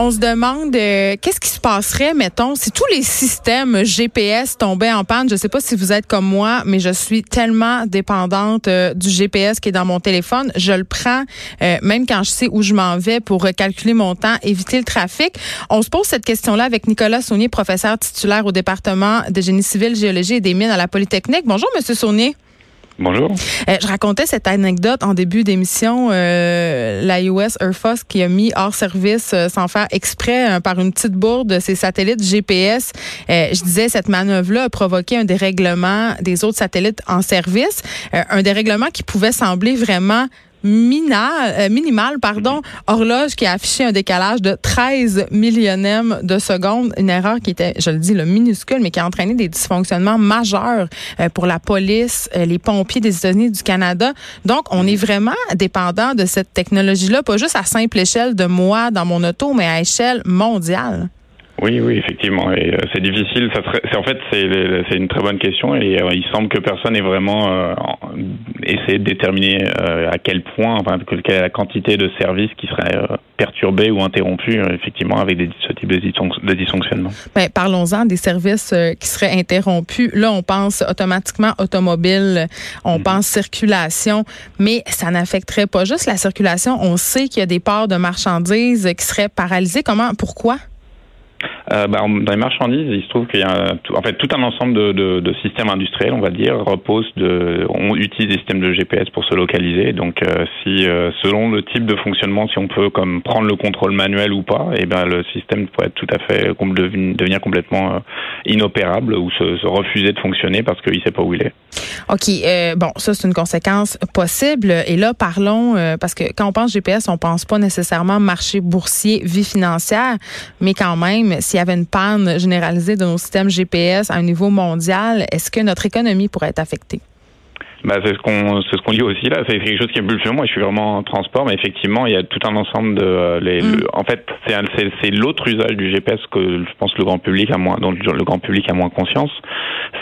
On se demande euh, qu'est-ce qui se passerait, mettons, si tous les systèmes GPS tombaient en panne? Je sais pas si vous êtes comme moi, mais je suis tellement dépendante euh, du GPS qui est dans mon téléphone. Je le prends euh, même quand je sais où je m'en vais pour calculer mon temps, éviter le trafic. On se pose cette question-là avec Nicolas Saunier, professeur titulaire au département de génie civil, géologie et des mines à la Polytechnique. Bonjour, Monsieur Saunier. Bonjour. Euh, je racontais cette anecdote en début d'émission. Euh, Air Force qui a mis hors service euh, sans faire exprès euh, par une petite bourde ses satellites GPS. je disais cette manœuvre-là a provoqué un dérèglement des autres satellites en service, un dérèglement qui pouvait sembler vraiment minal, euh, minimal, pardon, horloge qui a affiché un décalage de 13 millionièmes de seconde, une erreur qui était, je le dis, le minuscule, mais qui a entraîné des dysfonctionnements majeurs euh, pour la police, euh, les pompiers des États-Unis du Canada. Donc, on est vraiment dépendant de cette technologie-là, pas juste à simple échelle de moi dans mon auto, mais à échelle mondiale. Oui, oui, effectivement. Et euh, c'est difficile. Ça serait, en fait, c'est une très bonne question. Et euh, il semble que personne ait vraiment euh, essayé de déterminer à quel point, enfin, quelle est la quantité de services qui seraient perturbés ou interrompus, effectivement, avec des, ce type de, dysfonctionnement. Ben, parlons-en des services qui seraient interrompus. Là, on pense automatiquement automobile, on mhm. pense circulation, mais ça n'affecterait pas juste la circulation. On sait qu'il y a des ports de marchandises qui seraient paralysés. Comment, pourquoi? Euh, bah, dans les marchandises, il se trouve qu'il y a fait tout un ensemble de, systèmes industriels, on va dire, repose de, on utilise des systèmes de GPS pour se localiser. Donc, euh, si euh, selon le type de fonctionnement, si on peut comme prendre le contrôle manuel ou pas, et eh ben le système pourrait être tout à fait devenir complètement inopérable ou se, se, refuser de fonctionner parce qu'il sait pas où il est. Ok, bon, ça c'est une conséquence possible. Et là, parlons parce que quand on pense GPS, on pense pas nécessairement marché boursier, vie financière, mais quand même, si y avait une panne généralisée de nos systèmes GPS à un niveau mondial, est-ce que notre économie pourrait être affectée? Bah, c'est ce qu'on c'est ce qu'on dit aussi là. C'est quelque chose qui est plus Moi, je suis vraiment en transport, mais effectivement, il y a tout un ensemble de euh, les. Mm. en fait, c'est c'est l'autre usage du GPS que je pense le grand public a moins dont le grand public a moins conscience.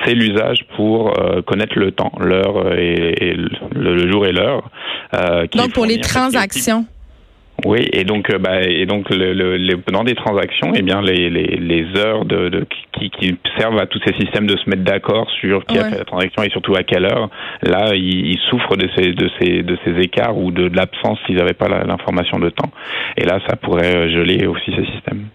C'est l'usage pour euh, connaître le temps, l'heure et, le, jour et l'heure. Euh, Donc pour les transactions. Oui, et donc, euh, bah, et donc le, le, dans des transactions, eh bien, les, les, les heures de, de qui, qui, servent à tous ces systèmes de se mettre d'accord sur qui a fait la transaction et surtout à quelle heure, là, ils, ils souffrent de ces, de ces, de ces écarts ou de, de l'absence s'ils n'avaient pas l'information de temps. Et là, ça pourrait geler aussi ces systèmes.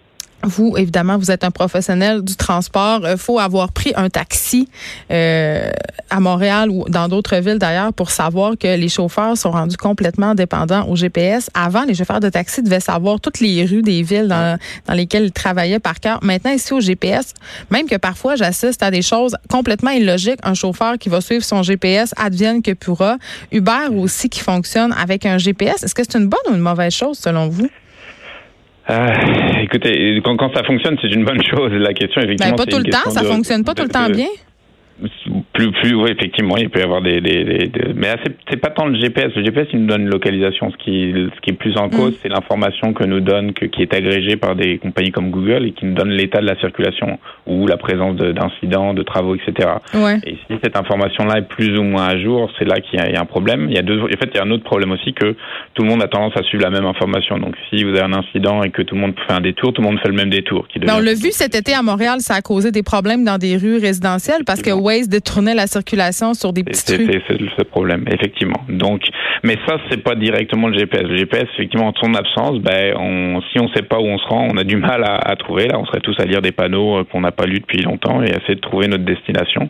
Vous, évidemment, vous êtes un professionnel du transport. Il euh, faut avoir pris un taxi euh, à Montréal ou dans d'autres villes d'ailleurs pour savoir que les chauffeurs sont rendus complètement dépendants au GPS. Avant, les chauffeurs de taxi devaient savoir toutes les rues des villes dans, lesquelles ils travaillaient par cœur. Maintenant, ici au GPS, même que parfois j'assiste à des choses complètement illogiques, un chauffeur qui va suivre son GPS advienne que pourra. Uber aussi qui fonctionne avec un GPS. Est-ce que c'est une bonne ou une mauvaise chose selon vous? Euh, écoutez, quand, quand, ça fonctionne, c'est une bonne chose. La question, effectivement, ben, pas tout le temps, ça fonctionne pas tout le temps bien plus, plus, oui, effectivement, il peut y avoir des, des, des, mais c'est pas tant le GPS. Le GPS, il nous donne une localisation. Ce qui, ce qui est plus en cause, mm. c'est l'information que nous donne, que, qui est agrégée par des compagnies comme Google et qui nous donne l'état de la circulation ou la présence d'incidents, de, travaux, etc. Ouais. Et si cette information-là est plus ou moins à jour, c'est là qu'il y, a un problème. Il y a deux, en fait, il y a un autre problème aussi que tout le monde a tendance à suivre la même information. Donc, si vous avez un incident et que tout le monde fait un détour, tout le monde fait le même détour. Qui on l'a vu cet été à Montréal, ça a causé des problèmes dans des rues résidentielles parce que Waze détournait la circulation sur des petits C'est ce problème, effectivement. Donc, mais ça, c'est pas directement le GPS. Le GPS, effectivement, en son absence, ben, on, si on sait pas où on se rend, on a du mal à, à trouver. Là, on serait tous à lire des panneaux euh, qu'on n'a pas lus depuis longtemps et essayer de trouver notre destination.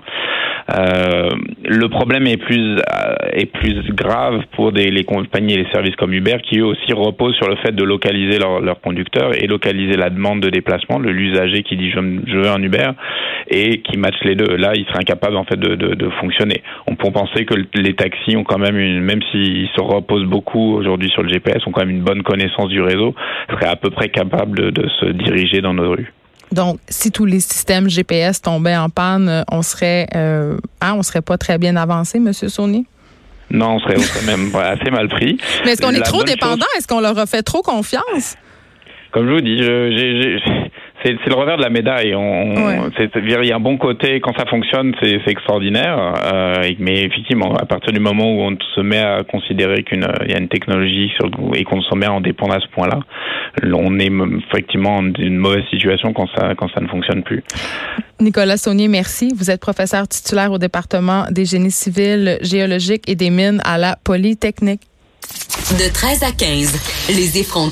Euh, le problème est plus euh, est plus grave pour des, les compagnies et les services comme Uber qui eux aussi reposent sur le fait de localiser leurs leur conducteurs et localiser la demande de déplacement, de l'usager qui dit je, je, veux un Uber et qui match les deux. Là, il serait incapable en fait de, de, fonctionner. On peut penser que les taxis ont quand même une, même s'ils se reposent beaucoup aujourd'hui sur le GPS, ont quand même une bonne connaissance du réseau, seraient à peu près capables de, de se diriger dans nos rues. Donc, si tous les systèmes GPS tombaient en panne, euh, on serait, euh, hein, on serait pas très bien avancé, Monsieur Sony. Non, on serait, même assez mal pris. Mais est-ce qu'on est trop dépendant? Est-ce qu'on leur a fait trop confiance? Comme je vous dis, c'est le revers de la médaille. On, il y a un bon côté quand ça fonctionne, c'est extraordinaire. Euh, mais effectivement, à partir du moment où on se met à considérer qu'il y a une technologie sur, et qu'on se met à en dépendre à ce point-là, on est effectivement dans une mauvaise situation quand ça quand ça ne fonctionne plus. Nicolas Saunier, merci. Vous êtes professeur titulaire au département des génies civils, géologiques et des mines à la Polytechnique. De 13 à 15, les effrontés.